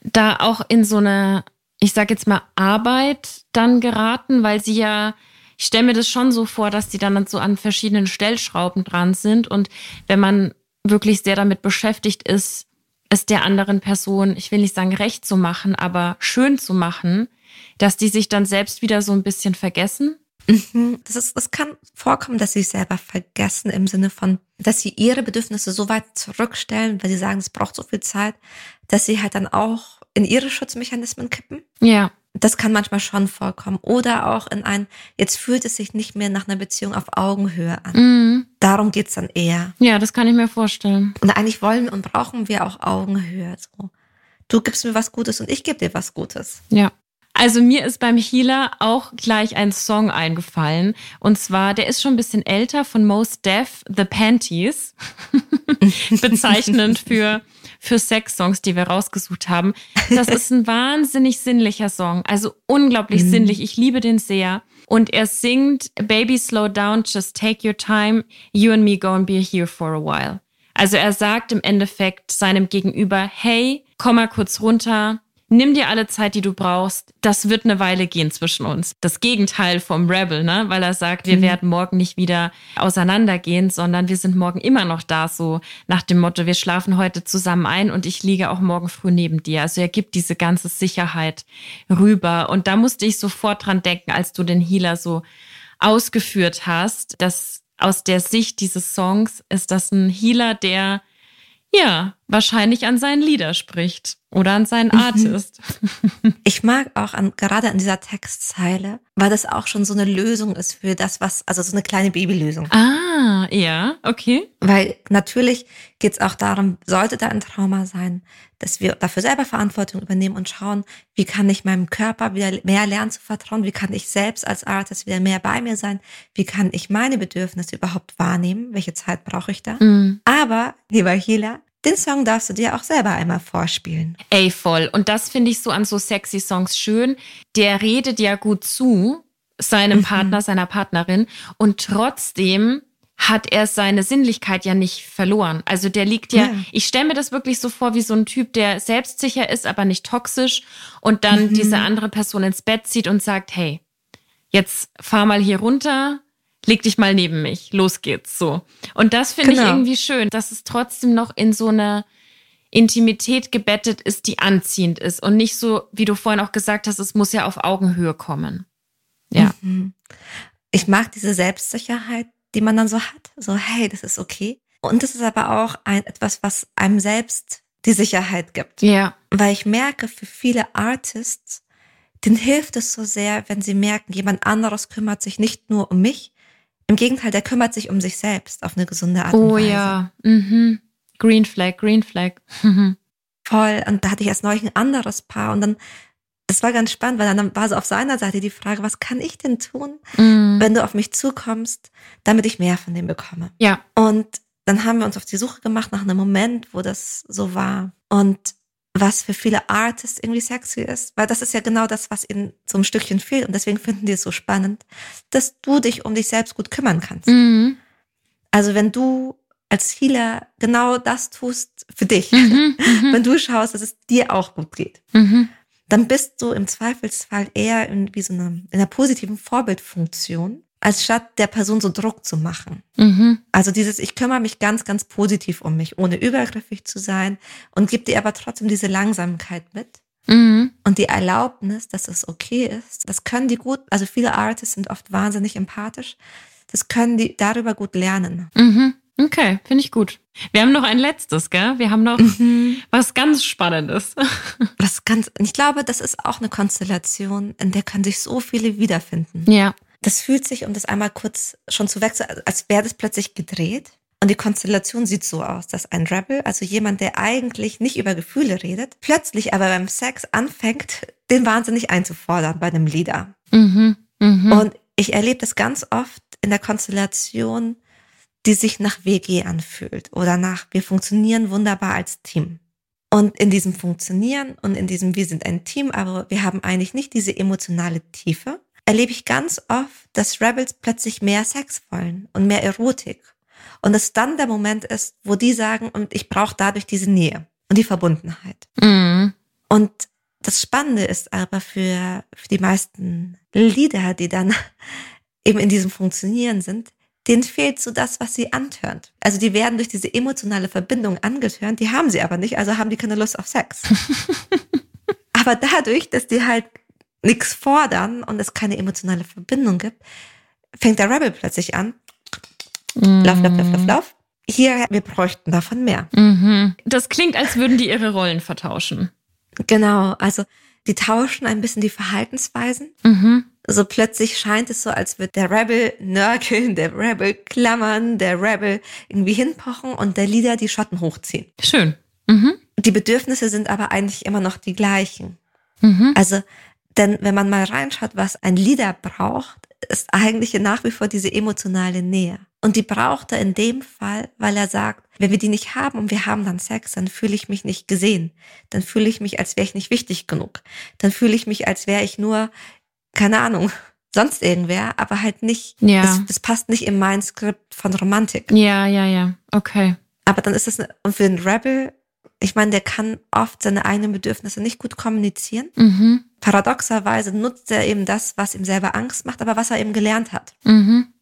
da auch in so eine, ich sag jetzt mal, Arbeit dann geraten, weil sie ja, ich stelle mir das schon so vor, dass die dann so an verschiedenen Stellschrauben dran sind und wenn man wirklich sehr damit beschäftigt ist, es der anderen Person, ich will nicht sagen recht zu machen, aber schön zu machen, dass die sich dann selbst wieder so ein bisschen vergessen? Mhm. Das ist, es kann vorkommen, dass sie sich selber vergessen im Sinne von, dass sie ihre Bedürfnisse so weit zurückstellen, weil sie sagen, es braucht so viel Zeit, dass sie halt dann auch in ihre Schutzmechanismen kippen. Ja. Das kann manchmal schon vorkommen. Oder auch in ein, jetzt fühlt es sich nicht mehr nach einer Beziehung auf Augenhöhe an. Mhm. Darum geht's dann eher. Ja, das kann ich mir vorstellen. Und eigentlich wollen und brauchen wir auch Augenhöhe. So. Du gibst mir was Gutes und ich gebe dir was Gutes. Ja. Also mir ist beim Healer auch gleich ein Song eingefallen. Und zwar, der ist schon ein bisschen älter von Most Def, The Panties. Bezeichnend für, für Sex-Songs, die wir rausgesucht haben. Das ist ein wahnsinnig sinnlicher Song. Also unglaublich Mhm. sinnlich. Ich liebe den sehr. Und er singt, Baby, slow down, just take your time. You and me gonna be here for a while. Also er sagt im Endeffekt seinem Gegenüber, hey, komm mal kurz runter, nimm dir alle Zeit, die du brauchst. Das wird eine Weile gehen zwischen uns. Das Gegenteil vom Rebel, ne? Weil er sagt, wir Mhm. werden morgen nicht wieder auseinandergehen, sondern wir sind morgen immer noch da, so nach dem Motto, wir schlafen heute zusammen ein und ich liege auch morgen früh neben dir. Also er gibt diese ganze Sicherheit rüber. Und da musste ich sofort dran denken, als du den Healer so ausgeführt hast, dass aus der Sicht dieses Songs ist das ein Healer, der ja wahrscheinlich an seinen Lieder spricht oder an seinen Mhm. Artist. Ich mag auch an, gerade an dieser Textzeile, weil das auch schon so eine Lösung ist für das, was, also so eine kleine Babylösung. Ah, ja, okay. Weil natürlich geht es auch darum, sollte da ein Trauma sein, dass wir dafür selber Verantwortung übernehmen und schauen, wie kann ich meinem Körper wieder mehr lernen zu vertrauen, wie kann ich selbst als Artist wieder mehr bei mir sein, wie kann ich meine Bedürfnisse überhaupt wahrnehmen, welche Zeit brauche ich da. Mm. Aber, lieber Hila, den Song darfst du dir auch selber einmal vorspielen. Ey, voll. Und das finde ich so an so sexy Songs schön. Der redet ja gut zu seinem Mhm. Partner, seiner Partnerin und trotzdem hat er seine Sinnlichkeit ja nicht verloren. Also der liegt ja, Ja. ich stelle mir das wirklich so vor wie so ein Typ, der selbstsicher ist, aber nicht toxisch und dann Mhm. diese andere Person ins Bett zieht und sagt, hey, jetzt fahr mal hier runter, leg dich mal neben mich, los geht's, so. Und das finde ich Genau. irgendwie schön, dass es trotzdem noch in so eine Intimität gebettet ist, die anziehend ist und nicht so, wie du vorhin auch gesagt hast, es muss ja auf Augenhöhe kommen. Ja. Mhm. Ich mag diese Selbstsicherheit, die man dann so hat. So, hey, das ist okay. Und das ist aber auch ein, etwas, was einem selbst die Sicherheit gibt. Ja. Weil ich merke, für viele Artists, denen hilft es so sehr, wenn sie merken, jemand anderes kümmert sich nicht nur um mich. Im Gegenteil, der kümmert sich um sich selbst auf eine gesunde Art und Oh Weise. ja. Mhm. Green Flag, Green Flag. Voll. Und da hatte ich erst neulich ein anderes Paar und dann, das war ganz spannend, weil dann war so auf seiner Seite die Frage, was kann ich denn tun, Mhm. wenn du auf mich zukommst, damit ich mehr von dem bekomme? Ja. Und dann haben wir uns auf die Suche gemacht nach einem Moment, wo das so war. Und was für viele Artists irgendwie sexy ist, weil das ist ja genau das, was ihnen so ein Stückchen fehlt. Und deswegen finden die es so spannend, dass du dich um dich selbst gut kümmern kannst. Mhm. Also wenn du als Healer genau das tust für dich, Mhm. Mhm. wenn du schaust, dass es dir auch gut geht, Mhm. Dann bist du im Zweifelsfall eher in wie so einer, in einer positiven Vorbildfunktion, als statt der Person so Druck zu machen. Mhm. Also dieses, ich kümmere mich ganz, ganz positiv um mich, ohne übergriffig zu sein und gebe dir aber trotzdem diese Langsamkeit mit Mhm. und die Erlaubnis, dass es okay ist. Das können die gut, also viele Artists sind oft wahnsinnig empathisch. Das können die darüber gut lernen. Mhm. Okay, finde ich gut. Wir haben noch ein letztes, gell? Wir haben noch mhm. was ganz Spannendes. Was ganz, ich glaube, das ist auch eine Konstellation, in der können sich so viele wiederfinden. Ja. Das fühlt sich, um das einmal kurz schon zu wechseln, als wäre das plötzlich gedreht. Und die Konstellation sieht so aus, dass ein Rebel, also jemand, der eigentlich nicht über Gefühle redet, plötzlich aber beim Sex anfängt, den wahnsinnig einzufordern bei einem Leader. Mhm. Mhm. Und ich erlebe das ganz oft in der Konstellation, die sich nach WG anfühlt oder nach wir funktionieren wunderbar als Team. Und in diesem Funktionieren und in diesem wir sind ein Team, aber wir haben eigentlich nicht diese emotionale Tiefe, erlebe ich ganz oft, dass Rebels plötzlich mehr Sex wollen und mehr Erotik und es dann der Moment ist, wo die sagen, und ich brauche dadurch diese Nähe und die Verbundenheit. Mhm. Und das Spannende ist aber für, für die meisten Lieder, die dann eben in diesem Funktionieren sind, denen fehlt so das, was sie antörnt. Also die werden durch diese emotionale Verbindung angetörnt, die haben sie aber nicht, also haben die keine Lust auf Sex. aber dadurch, dass die halt nichts fordern und es keine emotionale Verbindung gibt, fängt der Rebel plötzlich an, Mhm. Lauf, lauf, lauf, lauf, lauf. Hier, wir bräuchten davon mehr. Mhm. Das klingt, als würden die ihre Rollen vertauschen. Genau, also die tauschen ein bisschen die Verhaltensweisen. Mhm. So plötzlich scheint es so, als würde der Rebel nörgeln, der Rebel klammern, der Rebel irgendwie hinpochen und der Leader die Schotten hochziehen. Schön. Mhm. Die Bedürfnisse sind aber eigentlich immer noch die gleichen. Mhm. Also, denn wenn man mal reinschaut, was ein Leader braucht, ist eigentlich nach wie vor diese emotionale Nähe. Und die braucht er in dem Fall, weil er sagt, wenn wir die nicht haben und wir haben dann Sex, dann fühle ich mich nicht gesehen. Dann fühle ich mich, als wäre ich nicht wichtig genug. Dann fühle ich mich, als wäre ich nur, keine Ahnung, sonst irgendwer, aber halt nicht, ja. das, das passt nicht in mein Skript von Romantik. Ja, ja, ja, okay. Aber dann ist es, und für einen Rebel, ich meine, der kann oft seine eigenen Bedürfnisse nicht gut kommunizieren. Mhm. Paradoxerweise nutzt er eben das, was ihm selber Angst macht, aber was er eben gelernt hat. Mhm.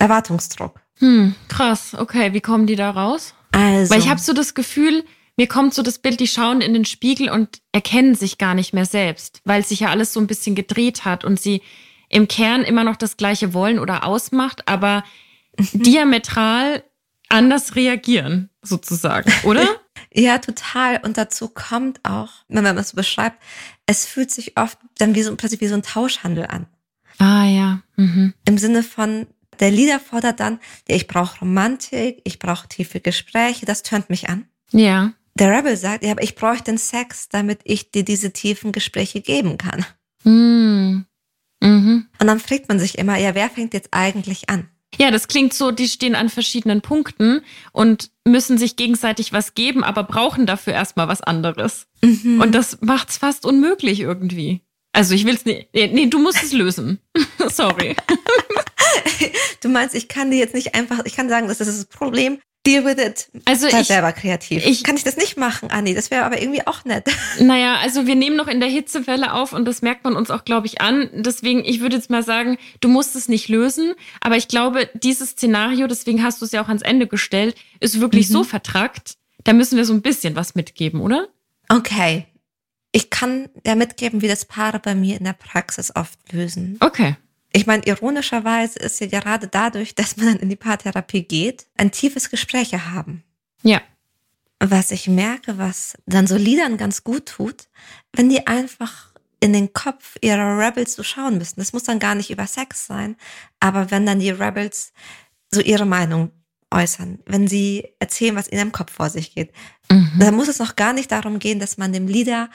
Erwartungsdruck. Hm, krass. Okay, wie kommen die da raus? Also. Weil ich habe so das Gefühl, mir kommt so das Bild, die schauen in den Spiegel und erkennen sich gar nicht mehr selbst, weil sich ja alles so ein bisschen gedreht hat und sie im Kern immer noch das Gleiche wollen oder ausmacht, aber mhm. diametral anders reagieren, sozusagen, oder? ja, total. Und dazu kommt auch, wenn man das so beschreibt, es fühlt sich oft dann wie so, plötzlich wie so ein Tauschhandel an. Ah, ja. Mhm. Im Sinne von, der Lieder fordert dann, ja, ich brauche Romantik, ich brauche tiefe Gespräche, das tönt mich an. Ja. Der Rebel sagt, ja, aber ich brauche den Sex, damit ich dir diese tiefen Gespräche geben kann. Mhm. Mhm. Und dann fragt man sich immer, ja, wer fängt jetzt eigentlich an? Ja, das klingt so, die stehen an verschiedenen Punkten und müssen sich gegenseitig was geben, aber brauchen dafür erstmal was anderes. Mhm. Und das macht's fast unmöglich irgendwie. Also ich will's nicht. Nee, du musst es lösen. Sorry. Du meinst, ich kann dir jetzt nicht einfach, ich kann sagen, das ist das Problem. Deal with it. Also Sei ich selber kreativ. Ich, kann ich das nicht machen, Anni? Das wäre aber irgendwie auch nett. Naja, also wir nehmen noch in der Hitzewelle auf und das merkt man uns auch, glaube ich, an. Deswegen, ich würde jetzt mal sagen, du musst es nicht lösen. Aber ich glaube, dieses Szenario, deswegen hast du es ja auch ans Ende gestellt, ist wirklich mhm. so vertrackt. Da müssen wir so ein bisschen was mitgeben, oder? Okay. Ich kann ja mitgeben, wie das Paare bei mir in der Praxis oft lösen. Okay. Ich meine, ironischerweise ist ja gerade dadurch, dass man dann in die Paartherapie geht, ein tiefes Gespräch haben. Ja. Was ich merke, was dann so Liedern ganz gut tut, wenn die einfach in den Kopf ihrer Rebels so schauen müssen. Das muss dann gar nicht über Sex sein, aber wenn dann die Rebels so ihre Meinung äußern, wenn sie erzählen, was in ihrem Kopf vor sich geht, mhm. dann muss es noch gar nicht darum gehen, dass man dem Lieder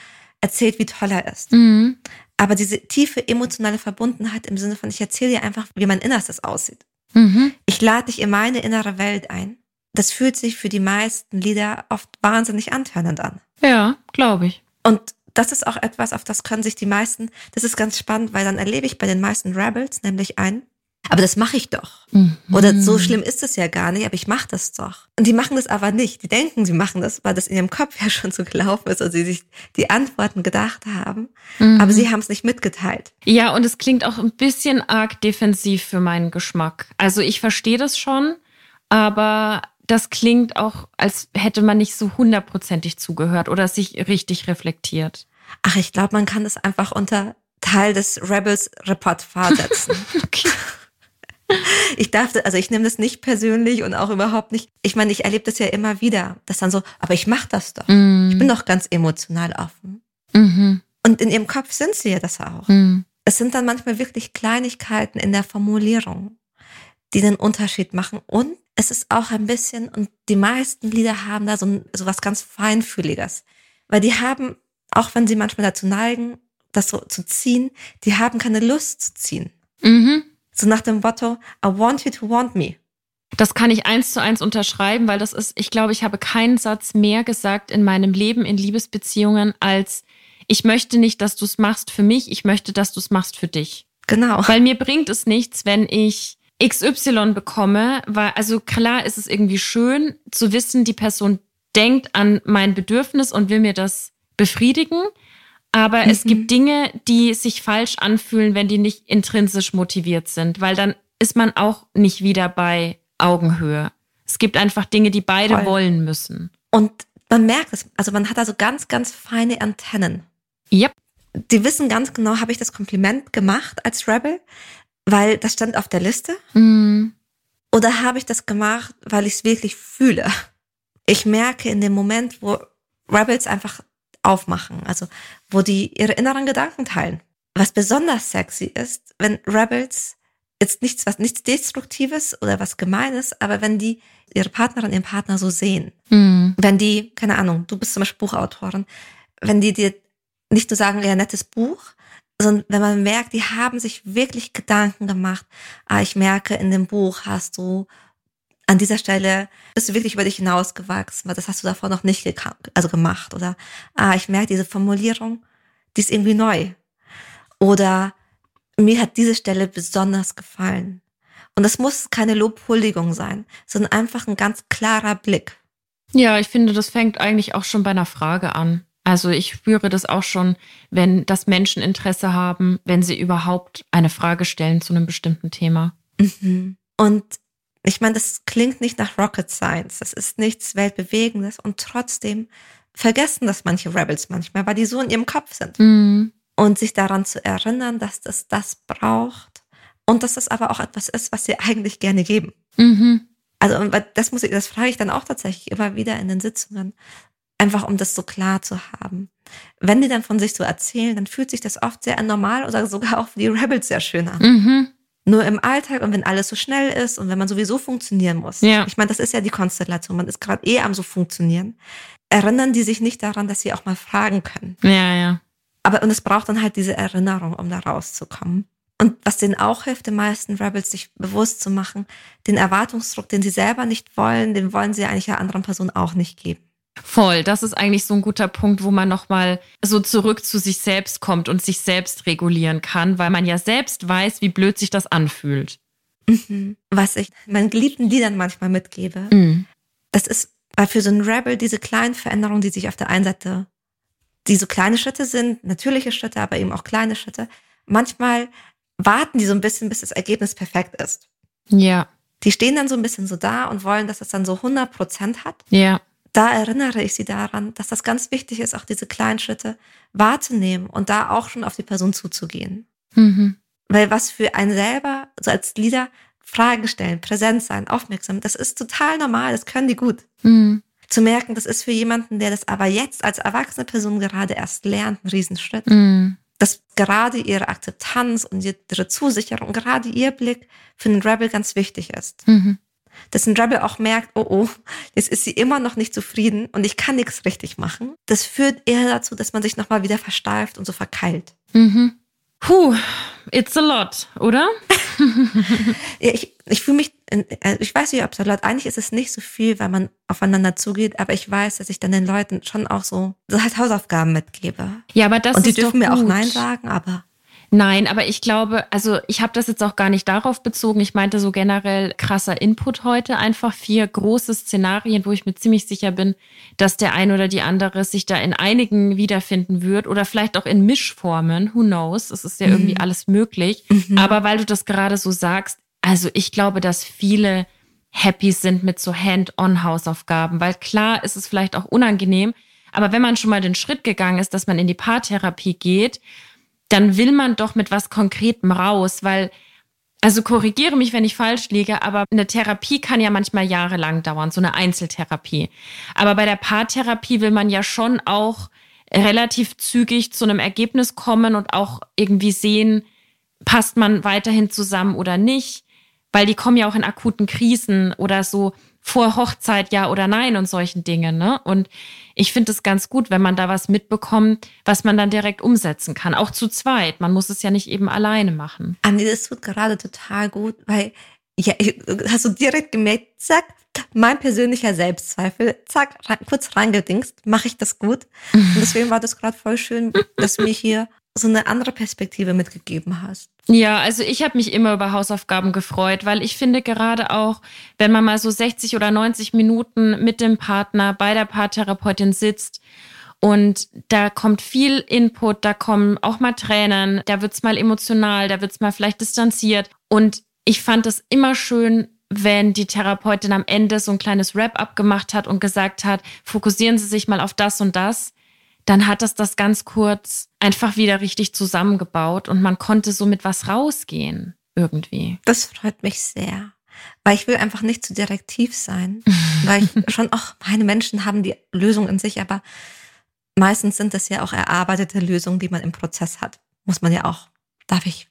erzählt, wie toll er ist. Mhm. Aber diese tiefe emotionale Verbundenheit im Sinne von, ich erzähle dir einfach, wie mein Innerstes aussieht. Mhm. Ich lade dich in meine innere Welt ein. Das fühlt sich für die meisten Lieder oft wahnsinnig antörnend an. Ja, glaube ich. Und das ist auch etwas, auf das können sich die meisten, das ist ganz spannend, weil dann erlebe ich bei den meisten Rebels nämlich einen, aber das mache ich doch. Mhm. Oder so schlimm ist es ja gar nicht, aber ich mache das doch. Und die machen das aber nicht. Die denken, sie machen das, weil das in ihrem Kopf ja schon so gelaufen ist und sie sich die Antworten gedacht haben. Mhm. Aber sie haben es nicht mitgeteilt. Ja, und es klingt auch ein bisschen arg defensiv für meinen Geschmack. Also ich verstehe das schon, aber das klingt auch, als hätte man nicht so hundertprozentig zugehört oder sich richtig reflektiert. Ach, ich glaube, man kann das einfach unter Teil des Rebels Repertoire setzen. okay. ich darf, also ich nehme das nicht persönlich und auch überhaupt nicht. Ich meine, ich erlebe das ja immer wieder, dass dann so, aber ich mache das doch. Mm. Ich bin doch ganz emotional offen. Mhm. Und in ihrem Kopf sind sie ja das auch. Mm. Es sind dann manchmal wirklich Kleinigkeiten in der Formulierung, die den Unterschied machen. Und es ist auch ein bisschen, und die meisten Lieder haben da so, so was ganz Feinfühliges. Weil die haben, auch wenn sie manchmal dazu neigen, das so zu ziehen, die haben keine Lust zu ziehen. Mhm. So nach dem Motto, I want you to want me. Das kann ich eins zu eins unterschreiben, weil das ist, ich glaube, ich habe keinen Satz mehr gesagt in meinem Leben in Liebesbeziehungen als ich möchte nicht, dass du es machst für mich, ich möchte, dass du es machst für dich. Genau. Weil mir bringt es nichts, wenn ich XY bekomme, weil, also klar ist es irgendwie schön zu wissen, die Person denkt an mein Bedürfnis und will mir das befriedigen. Aber mhm. es gibt Dinge, die sich falsch anfühlen, wenn die nicht intrinsisch motiviert sind, weil dann ist man auch nicht wieder bei Augenhöhe. Es gibt einfach Dinge, die beide Voll. wollen müssen. Und man merkt es, also man hat also ganz, ganz feine Antennen. Yep. Die wissen ganz genau, habe ich das Kompliment gemacht als Rebel, weil das stand auf der Liste? Mm. Oder habe ich das gemacht, weil ich es wirklich fühle? Ich merke in dem Moment, wo Rebels einfach aufmachen, also wo die ihre inneren Gedanken teilen. Was besonders sexy ist, wenn Rebels jetzt nichts, was nichts Destruktives oder was Gemeines, aber wenn die ihre Partnerin, ihren Partner so sehen, mhm. wenn die, keine Ahnung, du bist zum Beispiel Buchautorin, wenn die dir nicht nur sagen, ja, nettes Buch, sondern wenn man merkt, die haben sich wirklich Gedanken gemacht, ah, ich merke, in dem Buch hast du an dieser Stelle bist du wirklich über dich hinausgewachsen, weil das hast du davor noch nicht also gemacht. Oder, ah, ich merke diese Formulierung, die ist irgendwie neu. Oder mir hat diese Stelle besonders gefallen. Und das muss keine Lobhuldigung sein, sondern einfach ein ganz klarer Blick. Ja, ich finde, das fängt eigentlich auch schon bei einer Frage an. Also ich spüre das auch schon, wenn das Menschen Interesse haben, wenn sie überhaupt eine Frage stellen zu einem bestimmten Thema. Mhm. Und ich meine, das klingt nicht nach Rocket Science, das ist nichts Weltbewegendes und trotzdem vergessen das manche Rebels manchmal, weil die so in ihrem Kopf sind. Mhm. Und sich daran zu erinnern, dass das das braucht und dass das aber auch etwas ist, was sie eigentlich gerne geben. Mhm. Also das muss ich, das frage ich dann auch tatsächlich immer wieder in den Sitzungen, einfach um das so klar zu haben. Wenn die dann von sich so erzählen, dann fühlt sich das oft sehr normal oder sogar auch für die Rebels sehr schön an. Mhm. Nur im Alltag und wenn alles so schnell ist und wenn man sowieso funktionieren muss. Ja. Ich meine, das ist ja die Konstellation. Man ist gerade eh am so funktionieren. Erinnern die sich nicht daran, dass sie auch mal fragen können. Ja, ja. Aber und es braucht dann halt diese Erinnerung, um da rauszukommen. Und was denen auch hilft, den meisten Rebels sich bewusst zu machen, den Erwartungsdruck, den sie selber nicht wollen, den wollen sie eigentlich der anderen Person auch nicht geben. Voll, das ist eigentlich so ein guter Punkt, wo man nochmal so zurück zu sich selbst kommt und sich selbst regulieren kann, weil man ja selbst weiß, wie blöd sich das anfühlt. Mhm. Was ich meinen geliebten Liedern manchmal mitgebe, mhm. das ist, weil für so einen Rebel diese kleinen Veränderungen, die sich auf der einen Seite, die so kleine Schritte sind, natürliche Schritte, aber eben auch kleine Schritte, manchmal warten die so ein bisschen, bis das Ergebnis perfekt ist. Ja. Die stehen dann so ein bisschen so da und wollen, dass es dann so 100 Prozent hat. Ja da erinnere ich sie daran, dass das ganz wichtig ist, auch diese kleinen Schritte wahrzunehmen und da auch schon auf die Person zuzugehen. Mhm. Weil was für einen selber, so als Leader, Fragen stellen, präsent sein, aufmerksam, das ist total normal, das können die gut. Mhm. Zu merken, das ist für jemanden, der das aber jetzt als erwachsene Person gerade erst lernt, ein Riesenschritt. Mhm. Dass gerade ihre Akzeptanz und ihre Zusicherung, gerade ihr Blick für einen Rebel ganz wichtig ist. Mhm dass ein Rebel auch merkt, oh oh, jetzt ist sie immer noch nicht zufrieden und ich kann nichts richtig machen. Das führt eher dazu, dass man sich nochmal wieder versteift und so verkeilt. Mhm. Puh, it's a lot, oder? ja, ich, ich fühle mich, äh, ich weiß nicht, ob es a lot, eigentlich ist es nicht so viel, weil man aufeinander zugeht, aber ich weiß, dass ich dann den Leuten schon auch so, so halt Hausaufgaben mitgebe. Ja, aber das und ist die dürfen mir auch Nein sagen, aber Nein, aber ich glaube, also ich habe das jetzt auch gar nicht darauf bezogen. Ich meinte so generell krasser Input heute. Einfach vier große Szenarien, wo ich mir ziemlich sicher bin, dass der ein oder die andere sich da in einigen wiederfinden wird oder vielleicht auch in Mischformen. Who knows? Es ist ja irgendwie mhm. alles möglich. Mhm. Aber weil du das gerade so sagst, also ich glaube, dass viele happy sind mit so Hand-on-Hausaufgaben, weil klar ist es vielleicht auch unangenehm. Aber wenn man schon mal den Schritt gegangen ist, dass man in die Paartherapie geht, dann will man doch mit was Konkretem raus, weil Also korrigiere mich, wenn ich falsch liege, aber eine Therapie kann ja manchmal jahrelang dauern, so eine Einzeltherapie. Aber bei der Paartherapie will man ja schon auch relativ zügig zu einem Ergebnis kommen und auch irgendwie sehen, passt man weiterhin zusammen oder nicht, weil die kommen ja auch in akuten Krisen oder so vor Hochzeit ja oder nein und solchen Dingen. Ne? Und ich finde es ganz gut, wenn man da was mitbekommt, was man dann direkt umsetzen kann. Auch zu zweit. Man muss es ja nicht eben alleine machen. Andi, das tut gerade total gut, weil ja, hast du direkt gemerkt, zack, mein persönlicher Selbstzweifel, zack, rein, kurz reingedingst, mache ich das gut. Und deswegen war das gerade voll schön, dass du mir hier so eine andere Perspektive mitgegeben hast. Ja, also ich habe mich immer über Hausaufgaben gefreut, weil ich finde gerade auch, wenn man mal so 60 oder 90 Minuten mit dem Partner bei der Paartherapeutin sitzt und da kommt viel Input, da kommen auch mal Tränen, da wird's mal emotional, da wird's mal vielleicht distanziert. Und ich fand es immer schön, wenn die Therapeutin am Ende so ein kleines Wrap-up gemacht hat und gesagt hat, fokussieren Sie sich mal auf das und das dann hat das das ganz kurz einfach wieder richtig zusammengebaut und man konnte so mit was rausgehen irgendwie. Das freut mich sehr, weil ich will einfach nicht zu direktiv sein, weil ich schon auch meine Menschen haben die Lösung in sich, aber meistens sind das ja auch erarbeitete Lösungen, die man im Prozess hat. Muss man ja auch, darf ich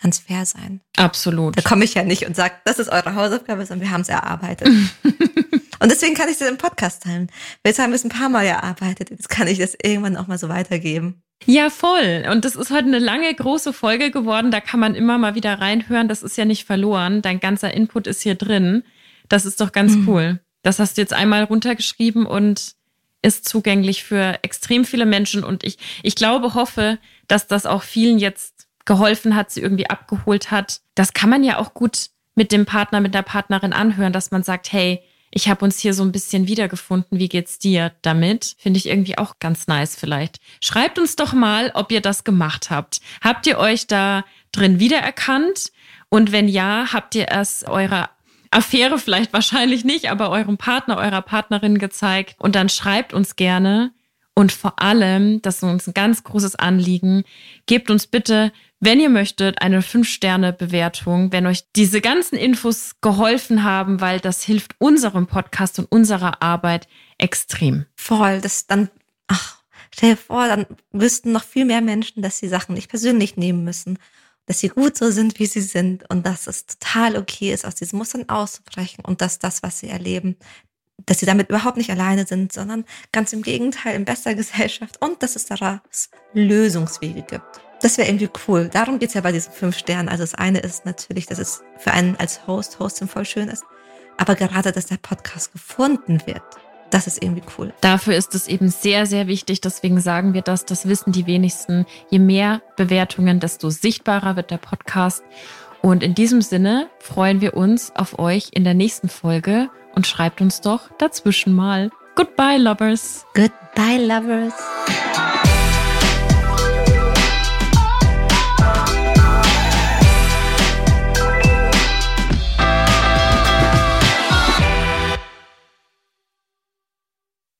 ganz fair sein. Absolut. Da komme ich ja nicht und sage, das ist eure Hausaufgabe, sondern wir haben es erarbeitet. Und deswegen kann ich das im Podcast teilen. Jetzt haben wir es ein paar Mal erarbeitet. Jetzt kann ich das irgendwann auch mal so weitergeben. Ja, voll. Und das ist heute eine lange, große Folge geworden. Da kann man immer mal wieder reinhören. Das ist ja nicht verloren. Dein ganzer Input ist hier drin. Das ist doch ganz mhm. cool. Das hast du jetzt einmal runtergeschrieben und ist zugänglich für extrem viele Menschen. Und ich, ich glaube, hoffe, dass das auch vielen jetzt geholfen hat, sie irgendwie abgeholt hat. Das kann man ja auch gut mit dem Partner, mit der Partnerin anhören, dass man sagt, hey, ich habe uns hier so ein bisschen wiedergefunden. Wie geht's dir damit? Finde ich irgendwie auch ganz nice vielleicht. Schreibt uns doch mal, ob ihr das gemacht habt. Habt ihr euch da drin wiedererkannt? Und wenn ja, habt ihr es eurer Affäre vielleicht wahrscheinlich nicht, aber eurem Partner, eurer Partnerin gezeigt? Und dann schreibt uns gerne. Und vor allem, das ist uns ein ganz großes Anliegen, gebt uns bitte wenn ihr möchtet, eine 5-Sterne-Bewertung, wenn euch diese ganzen Infos geholfen haben, weil das hilft unserem Podcast und unserer Arbeit extrem. Voll, das dann, ach, stell dir vor, dann wüssten noch viel mehr Menschen, dass sie Sachen nicht persönlich nehmen müssen, dass sie gut so sind, wie sie sind und dass es total okay ist, aus diesen Mustern auszubrechen und dass das, was sie erleben, dass sie damit überhaupt nicht alleine sind, sondern ganz im Gegenteil in bester Gesellschaft und dass es daraus Lösungswege gibt. Das wäre irgendwie cool. Darum geht's ja bei diesen fünf Sternen. Also das eine ist natürlich, dass es für einen als Host, Hostin voll schön ist. Aber gerade, dass der Podcast gefunden wird, das ist irgendwie cool. Dafür ist es eben sehr, sehr wichtig. Deswegen sagen wir das. Das wissen die wenigsten. Je mehr Bewertungen, desto sichtbarer wird der Podcast. Und in diesem Sinne freuen wir uns auf euch in der nächsten Folge und schreibt uns doch dazwischen mal. Goodbye, Lovers. Goodbye, Lovers.